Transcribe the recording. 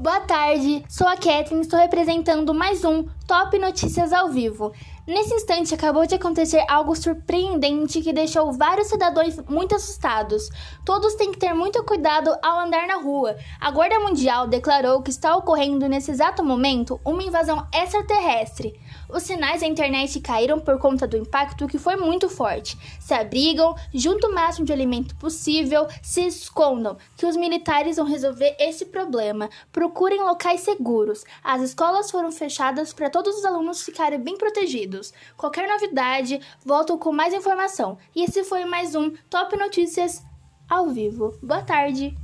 Boa tarde, sou a Kathleen, estou representando mais um Top Notícias ao vivo. Nesse instante acabou de acontecer algo surpreendente que deixou vários cidadãos muito assustados. Todos têm que ter muito cuidado ao andar na rua. A Guarda Mundial declarou que está ocorrendo nesse exato momento uma invasão extraterrestre. Os sinais da internet caíram por conta do impacto que foi muito forte. Se abrigam, junto o máximo de alimento possível, se escondam, que os militares vão resolver esse problema. Procurem locais seguros. As escolas foram fechadas para todos os alunos ficarem bem protegidos. Qualquer novidade, volto com mais informação. E esse foi mais um Top Notícias ao vivo. Boa tarde!